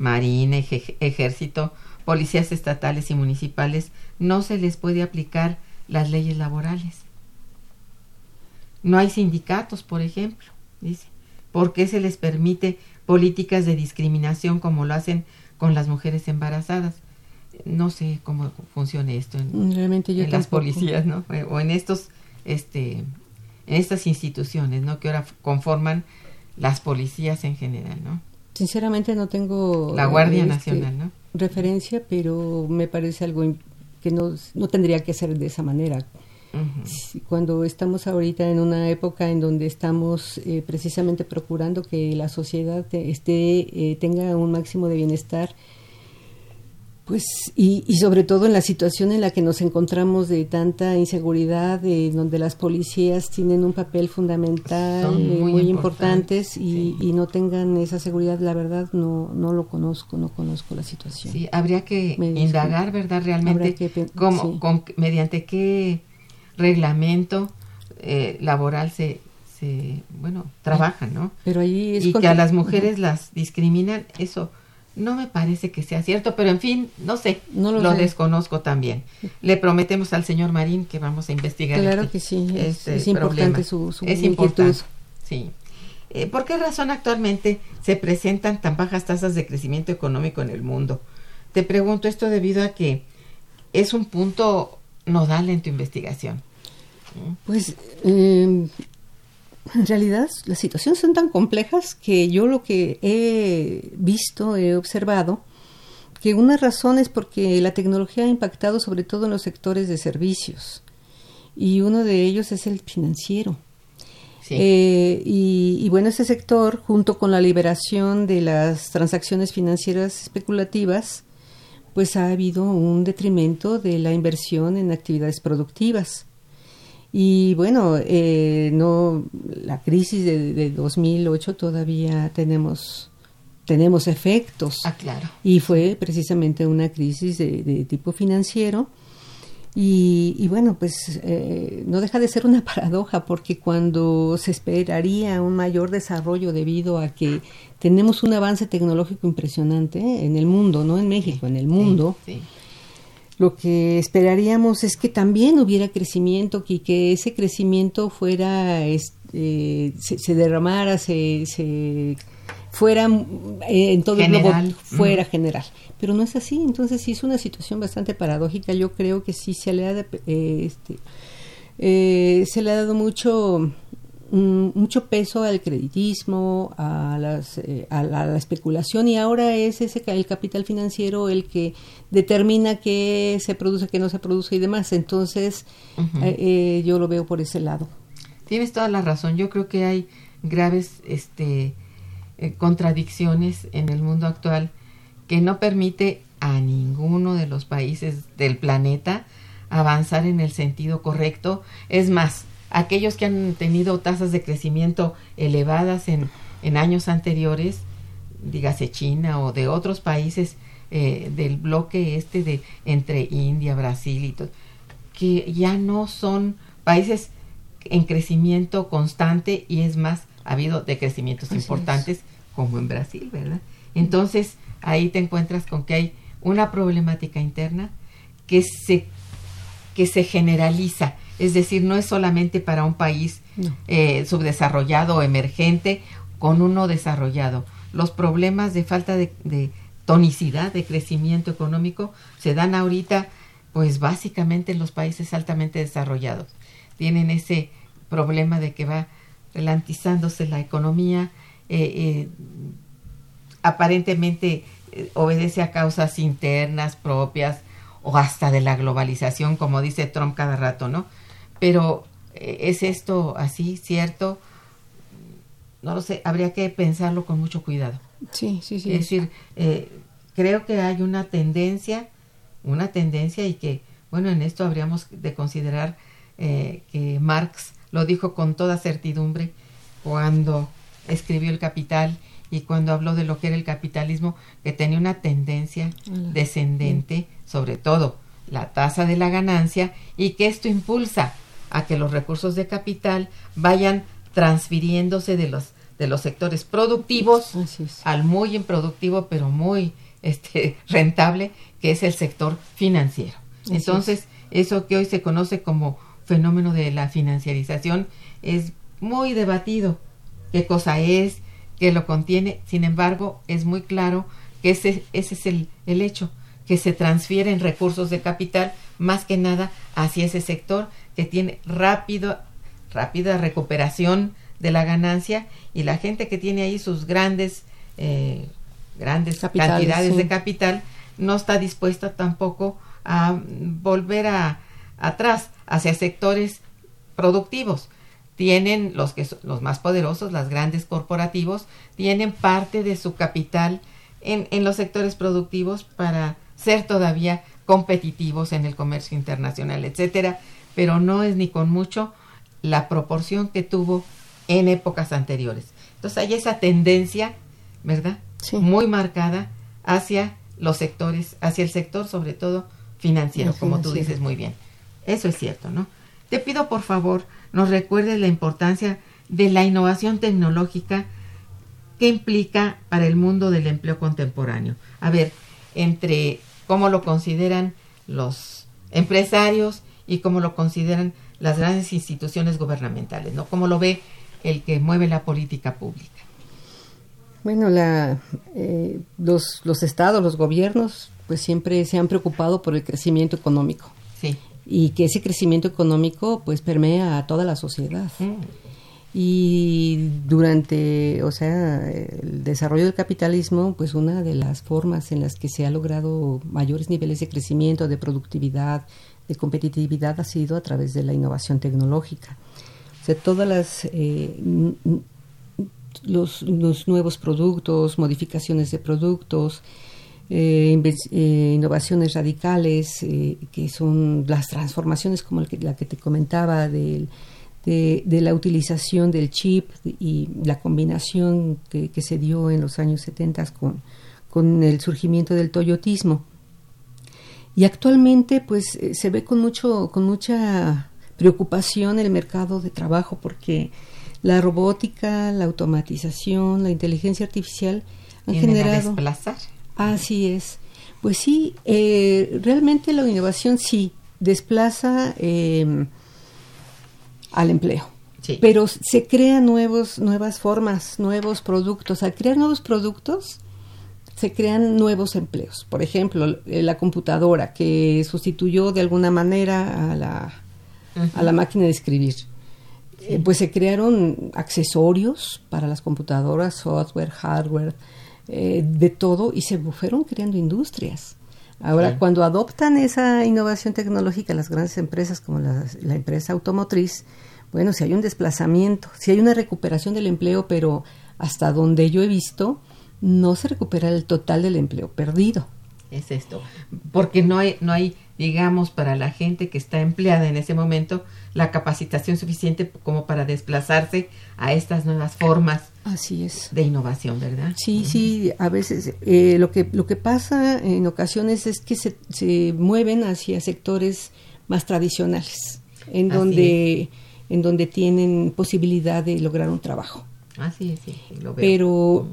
Marina, ej- ejército, policías estatales y municipales, no se les puede aplicar las leyes laborales? No hay sindicatos, por ejemplo, dice. ¿Por qué se les permite políticas de discriminación como lo hacen con las mujeres embarazadas? No sé cómo funcione esto en, Realmente yo en las policías, ¿no? O en estos, este, en estas instituciones, ¿no? Que ahora conforman las policías en general, ¿no? Sinceramente no tengo La Guardia este, Nacional, ¿no? referencia, pero me parece algo que no, no tendría que ser de esa manera. Cuando estamos ahorita en una época en donde estamos eh, precisamente procurando que la sociedad esté, eh, tenga un máximo de bienestar, pues y, y sobre todo en la situación en la que nos encontramos de tanta inseguridad, de donde las policías tienen un papel fundamental, Son eh, muy importantes, importantes, y, sí. y no tengan esa seguridad, la verdad no no lo conozco, no conozco la situación. Sí, habría que Me indagar, ¿verdad? Realmente, que pen- cómo, sí. con- mediante qué reglamento eh, laboral se, se, bueno, trabajan, ¿no? Pero ahí es y que a las mujeres las discriminan, eso no me parece que sea cierto, pero en fin, no sé, No lo desconozco también. Le prometemos al señor Marín que vamos a investigar. Claro este- que sí, es- este es importante su- su Es inquietud. importante, sí. Eh, ¿Por qué razón actualmente se presentan tan bajas tasas de crecimiento económico en el mundo? Te pregunto esto debido a que es un punto nodal en tu investigación. Pues eh, en realidad las situaciones son tan complejas que yo lo que he visto, he observado, que una razón es porque la tecnología ha impactado sobre todo en los sectores de servicios y uno de ellos es el financiero. Sí. Eh, y, y bueno, ese sector, junto con la liberación de las transacciones financieras especulativas, pues ha habido un detrimento de la inversión en actividades productivas. Y bueno, eh, no la crisis de, de 2008 todavía tenemos tenemos efectos ah, claro. y fue precisamente una crisis de, de tipo financiero y, y bueno pues eh, no deja de ser una paradoja porque cuando se esperaría un mayor desarrollo debido a que tenemos un avance tecnológico impresionante en el mundo no en México en el mundo Sí, sí. Lo que esperaríamos es que también hubiera crecimiento y que ese crecimiento fuera eh, se, se derramara se, se fuera eh, en todo el globo fuera general. Pero no es así. Entonces sí es una situación bastante paradójica. Yo creo que sí se le ha de- eh, este, eh, se le ha dado mucho mucho peso al creditismo, a, las, eh, a, la, a la especulación y ahora es ese el capital financiero el que determina qué se produce, qué no se produce y demás. Entonces eh, eh, yo lo veo por ese lado. Tienes toda la razón. Yo creo que hay graves este, eh, contradicciones en el mundo actual que no permite a ninguno de los países del planeta avanzar en el sentido correcto. Es más, aquellos que han tenido tasas de crecimiento elevadas en, en años anteriores, dígase China o de otros países eh, del bloque este de entre India, Brasil y todo, que ya no son países en crecimiento constante y es más, ha habido decrecimientos Así es. importantes como en Brasil, ¿verdad? Entonces, ahí te encuentras con que hay una problemática interna que se que se generaliza, es decir, no es solamente para un país No. eh, subdesarrollado o emergente con uno desarrollado. Los problemas de falta de, de tonicidad, de crecimiento económico, se dan ahorita, pues básicamente en los países altamente desarrollados. Tienen ese problema de que va relantizándose la economía, eh, eh, aparentemente eh, obedece a causas internas propias o hasta de la globalización, como dice Trump cada rato, ¿no? Pero eh, ¿es esto así, cierto? No lo sé, habría que pensarlo con mucho cuidado. Sí, sí, sí. Es decir, eh, creo que hay una tendencia, una tendencia y que, bueno, en esto habríamos de considerar eh, que Marx lo dijo con toda certidumbre cuando escribió El Capital y cuando habló de lo que era el capitalismo, que tenía una tendencia descendente, sobre todo la tasa de la ganancia, y que esto impulsa a que los recursos de capital vayan transfiriéndose de los de los sectores productivos al muy improductivo pero muy este rentable que es el sector financiero. Así Entonces, eso que hoy se conoce como fenómeno de la financiarización es muy debatido qué cosa es, qué lo contiene, sin embargo, es muy claro que ese, ese es el, el hecho, que se transfieren recursos de capital más que nada hacia ese sector que tiene rápido, rápida recuperación de la ganancia y la gente que tiene ahí sus grandes eh, grandes cantidades sí. de capital no está dispuesta tampoco a volver a atrás hacia sectores productivos tienen los que son los más poderosos las grandes corporativos tienen parte de su capital en, en los sectores productivos para ser todavía competitivos en el comercio internacional etcétera pero no es ni con mucho la proporción que tuvo en épocas anteriores. Entonces hay esa tendencia verdad Sí. muy marcada hacia los sectores hacia el sector sobre todo financiero como tú dices muy bien. Eso es cierto no te pido por favor nos recuerdes la importancia de la innovación tecnológica que implica para el mundo del empleo contemporáneo. A ver, entre cómo lo consideran los empresarios y cómo lo consideran las grandes instituciones gubernamentales, ¿no? Cómo lo ve el que mueve la política pública. Bueno, la, eh, los, los estados, los gobiernos, pues siempre se han preocupado por el crecimiento económico. Sí. Y que ese crecimiento económico pues permea a toda la sociedad. Mm. Y durante, o sea, el desarrollo del capitalismo, pues una de las formas en las que se ha logrado mayores niveles de crecimiento, de productividad, de competitividad ha sido a través de la innovación tecnológica. O sea, todas las eh, los, nuevos productos, modificaciones de productos, eh, eh, innovaciones radicales, que son las transformaciones como la que te comentaba de, la utilización del chip y la combinación que, que se dio en los años 70 con, con el surgimiento del toyotismo. Y actualmente pues eh, se ve con mucho con mucha preocupación el mercado de trabajo porque la robótica, la automatización, la inteligencia artificial han Vienen a generado desplazar. Así es. Pues sí, eh, realmente la innovación sí desplaza eh, al empleo. Sí. Pero se crean nuevos, nuevas formas, nuevos productos. Al crear nuevos productos, se crean nuevos empleos. Por ejemplo, eh, la computadora que sustituyó de alguna manera a la, a la máquina de escribir. Eh, pues se crearon accesorios para las computadoras, software, hardware, eh, de todo, y se fueron creando industrias. Ahora, Sí. cuando adoptan esa innovación tecnológica las grandes empresas como la, la empresa automotriz, bueno, si hay un desplazamiento, si hay una recuperación del empleo, pero hasta donde yo he visto, no se recupera el total del empleo perdido. Es esto. Porque no hay, no hay, digamos, para la gente que está empleada en ese momento, la capacitación suficiente como para desplazarse a estas nuevas formas Así es. de innovación, ¿verdad? Sí, sí, a veces eh, lo que lo que pasa en ocasiones es que se, se mueven hacia sectores más tradicionales, en Así donde en donde tienen posibilidad de lograr un trabajo. Veo. Pero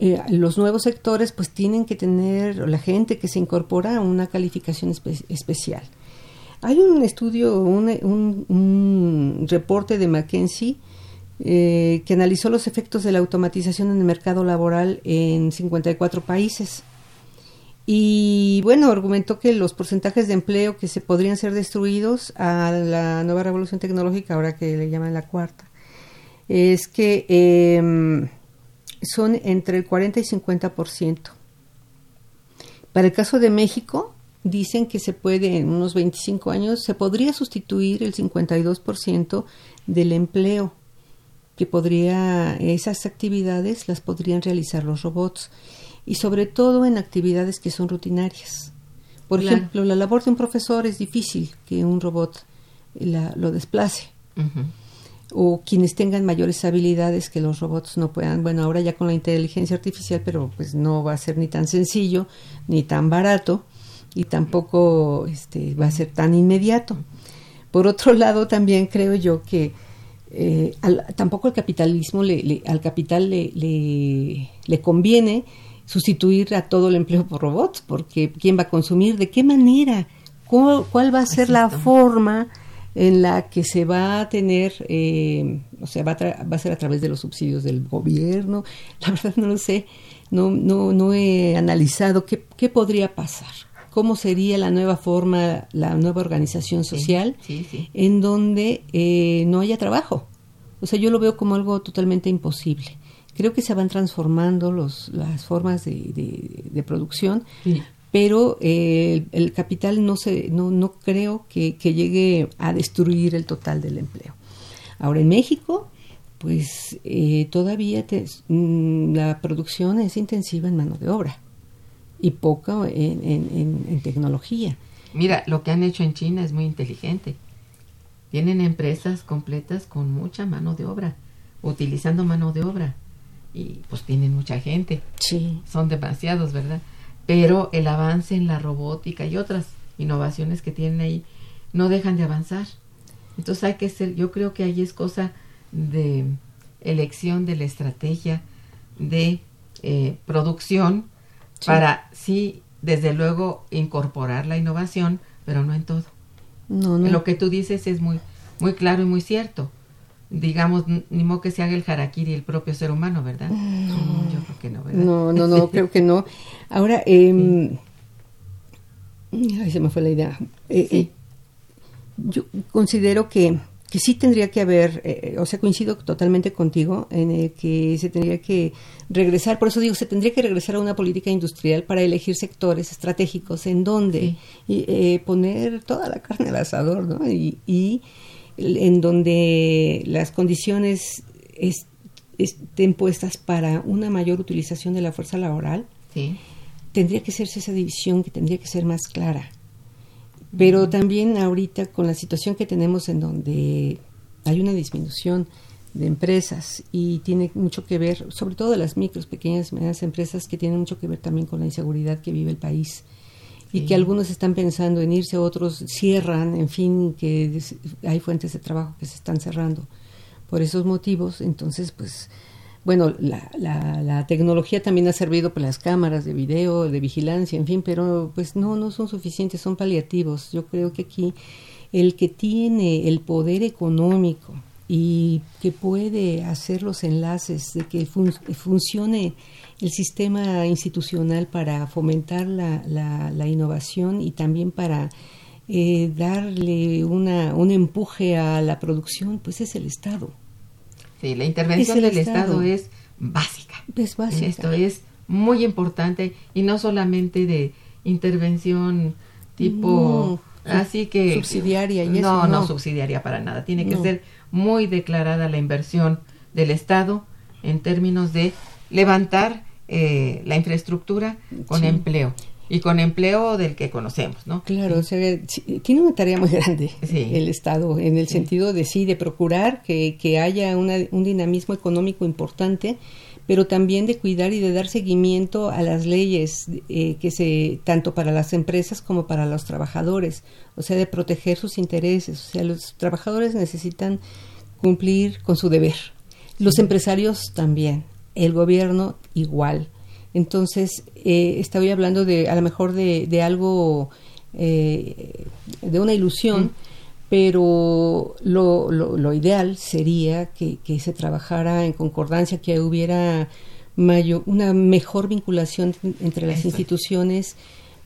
eh, los nuevos sectores pues tienen que tener la gente que se incorpora una calificación espe- especial. Hay un estudio, un, un- un reporte de McKinsey eh, que analizó los efectos de la automatización en el mercado laboral en 54 países. Y bueno, argumentó que los porcentajes de empleo que se podrían ser destruidos a la nueva revolución tecnológica, ahora que le llaman la cuarta, es que eh, son entre el 40 y 50%. Para el caso de México, dicen que se puede, en unos 25 años, se podría sustituir el 52% del empleo, que podría, esas actividades las podrían realizar los robots, y sobre todo en actividades que son rutinarias. Por Claro. ejemplo, la labor de un profesor es difícil que un robot la- lo desplace. O quienes tengan mayores habilidades que los robots no puedan. Bueno, ahora ya con la inteligencia artificial, pero pues no va a ser ni tan sencillo, ni tan barato, y tampoco este, va a ser tan inmediato. Por otro lado, también creo yo que eh, al- tampoco al capitalismo, le, le- al capital le, le, le conviene sustituir a todo el empleo por robots, porque ¿quién va a consumir? ¿De qué manera? ¿Cuál, cuál va a ser la forma en la que se va a tener, eh, o sea, va a, tra- va a ser a través de los subsidios del gobierno? La verdad no lo sé, no, no, no he analizado qué, qué podría pasar, cómo sería la nueva forma, la nueva organización Sí, social Sí, sí. en donde eh, no haya trabajo. O sea, yo lo veo como algo totalmente imposible. Creo que se van transformando los, las formas de, de- de producción, Sí. Pero eh, el, el capital no, se, no, no creo que, que llegue a destruir el total del empleo. Ahora, en México, pues eh, todavía te- mm, la producción es intensiva en mano de obra y poca en, en- en- en tecnología. Mira, lo que han hecho en China es muy inteligente. Tienen empresas completas con mucha mano de obra, utilizando mano de obra. Y pues tienen mucha gente. Sí. Son demasiados, ¿verdad? Pero el avance en la robótica y otras innovaciones que tienen ahí no dejan de avanzar. Entonces hay que ser, yo creo que ahí es cosa de elección de la estrategia de eh, producción para sí, desde luego, incorporar la innovación, pero no en todo. No, no. Lo que tú dices es muy, muy claro y muy cierto. Digamos, ni modo que se haga el harakiri el propio ser humano, ¿verdad? No, yo creo que no, ¿verdad? No, no, no, creo que no. Ahora, eh, ay, se me fue la idea. Eh, Sí. eh, yo considero que, que sí tendría que haber, eh, o sea, coincido totalmente contigo en el que se tendría que regresar, por eso digo, se tendría que regresar a una política industrial para elegir sectores estratégicos en donde y, poner toda la carne al asador, ¿no? Y, y en donde las condiciones es- estén puestas para una mayor utilización de la fuerza laboral, Sí. tendría que hacerse esa división que tendría que ser más clara. Pero también ahorita con la situación que tenemos en donde hay una disminución de empresas y tiene mucho que ver, sobre todo de las micros, pequeñas y medianas empresas que tienen mucho que ver también con la inseguridad que vive el país y que algunos están pensando en irse, otros cierran, en fin, que hay fuentes de trabajo que se están cerrando por esos motivos. Entonces, pues, bueno, la, la, la tecnología también ha servido para las cámaras de video, de vigilancia, en fin, pero pues no, no son suficientes, son paliativos. Yo creo que aquí el que tiene el poder económico y que puede hacer los enlaces de que fun- funcione el sistema institucional para fomentar la, la, la innovación y también para eh, darle una, un empuje a la producción, pues es el Estado. Sí, la intervención Es del Estado. Estado. es básica. Es básica. Esto es muy importante y no solamente de intervención tipo No, así que subsidiaria y no, eso, no no. subsidiaria para nada. Tiene que No. ser muy declarada la inversión del Estado en términos de levantar eh, la infraestructura con Sí. empleo y con empleo del que conocemos, ¿no? Claro, o sea, sí, tiene una tarea muy grande Sí. el Estado, en el sentido de sí, de procurar que, que haya una- un dinamismo económico importante, pero también de cuidar y de dar seguimiento a las leyes eh, que se, tanto para las empresas como para los trabajadores, o sea, de proteger sus intereses, o sea, los trabajadores necesitan cumplir con su deber, los empresarios también, el gobierno igual. Entonces, eh, estaba hablando de, a lo mejor, de, de algo, eh, de una ilusión, pero lo, lo, lo ideal sería que, que se trabajara en concordancia, que hubiera mayor, una mejor vinculación entre las Eso. instituciones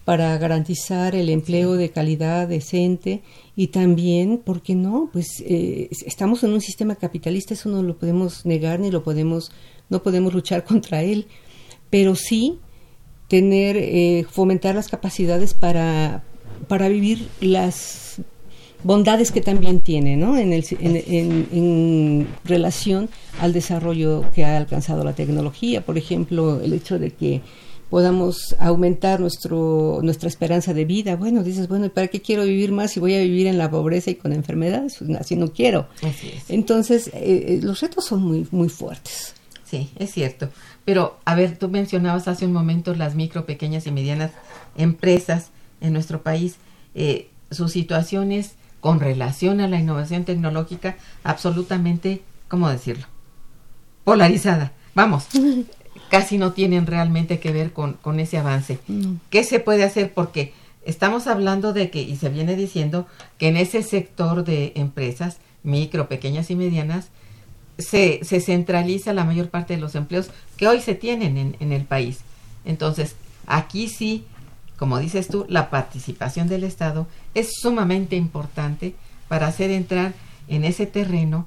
para garantizar el empleo de calidad decente y también, ¿por qué no? Pues eh, estamos en un sistema capitalista, eso no lo podemos negar ni lo podemos, no podemos luchar contra él, pero sí tener, eh, fomentar las capacidades para, para vivir las bondades que también tiene, ¿no? En, el, en, en, en relación al desarrollo que ha alcanzado la tecnología, por ejemplo, el hecho de que podamos aumentar nuestro nuestra esperanza de vida. Bueno, dices, bueno, ¿y para qué quiero vivir más si voy a vivir en la pobreza y con enfermedades? Pues, así no quiero. Así es. Entonces, eh, los retos son muy muy fuertes. Sí, es cierto. Pero, a ver, tú mencionabas hace un momento las micro, pequeñas y medianas empresas en nuestro país. Eh, sus situaciones con relación a la innovación tecnológica absolutamente, ¿cómo decirlo? Polarizada. Vamos, casi no tienen realmente que ver con, con ese avance. No. ¿Qué se puede hacer? Porque estamos hablando de que, y se viene diciendo, que en ese sector de empresas, micro, pequeñas y medianas, se, se centraliza la mayor parte de los empleos que hoy se tienen en, en el país. Entonces, aquí sí, como dices tú, la participación del Estado es sumamente importante para hacer entrar en ese terreno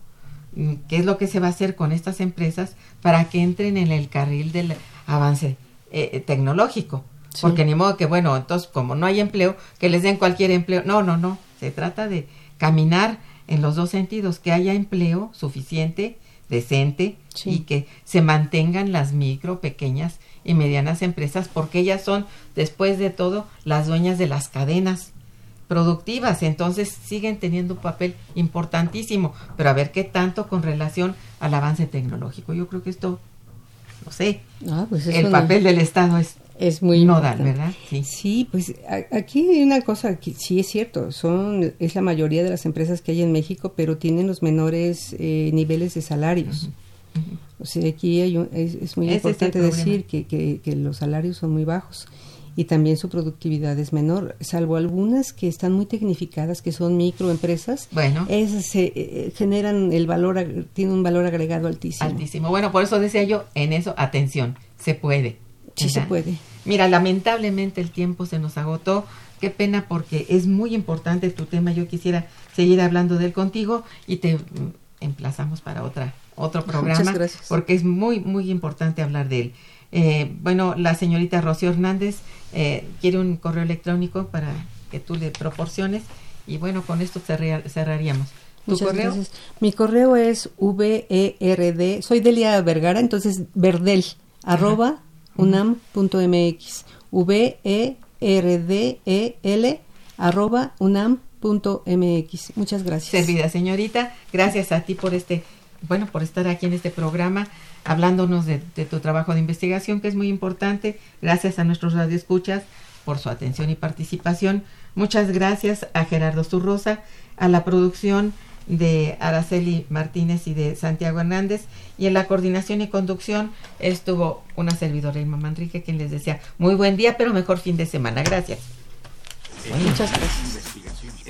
mm, qué es lo que se va a hacer con estas empresas para que entren en el carril del avance eh, eh, tecnológico. Sí. Porque ni modo que, bueno, entonces como no hay empleo, que les den cualquier empleo. No, no, no. Se trata de caminar en los dos sentidos, que haya empleo suficiente, decente Sí. y que se mantengan las micro, pequeñas y medianas empresas, porque ellas son, después de todo, las dueñas de las cadenas productivas, entonces siguen teniendo un papel importantísimo, pero a ver qué tanto con relación al avance tecnológico. Yo creo que esto, no sé, Ah, pues el no- papel del Estado es es muy nodal. ¿verdad? Sí. Sí, pues a- aquí hay una cosa que sí es cierto, son es la mayoría de las empresas que hay en México, pero tienen los menores eh, niveles de salarios. O sea, aquí hay un- es, es muy Ese importante decir que, que- que los salarios son muy bajos y también su productividad es menor, salvo algunas que están muy tecnificadas, que son microempresas. Bueno. Esas se, eh, generan el valor, tienen un valor agregado altísimo. Altísimo. Bueno, por eso decía yo, en eso, atención, se puede. Sí se puede. Mira, lamentablemente el tiempo se nos agotó. Qué pena porque es muy importante tu tema. Yo quisiera seguir hablando de él contigo y te emplazamos para otra otro programa Muchas gracias. porque es muy muy importante hablar de él. Eh, bueno, la señorita Rocío Hernández eh, quiere un correo electrónico para que tú le proporciones y bueno, con esto cerraríamos. ¿Tu Muchas correo? gracias. Mi correo es VERD, soy Delia Vergara, entonces verdel, arroba unam.mx. V-E-R-D-E-L, arroba unam.mx. Muchas gracias. Servida señorita, gracias a ti por este, bueno, por estar aquí en este programa hablándonos de, de tu trabajo de investigación que es muy importante. Gracias a nuestros radioescuchas por su atención y participación. Muchas gracias a Gerardo Zurrosa, a la producción de Araceli Martínez y de Santiago Hernández y en la coordinación y conducción estuvo una servidora Irma Manrique quien les decía muy buen día pero mejor fin de semana. Gracias. Muchas gracias.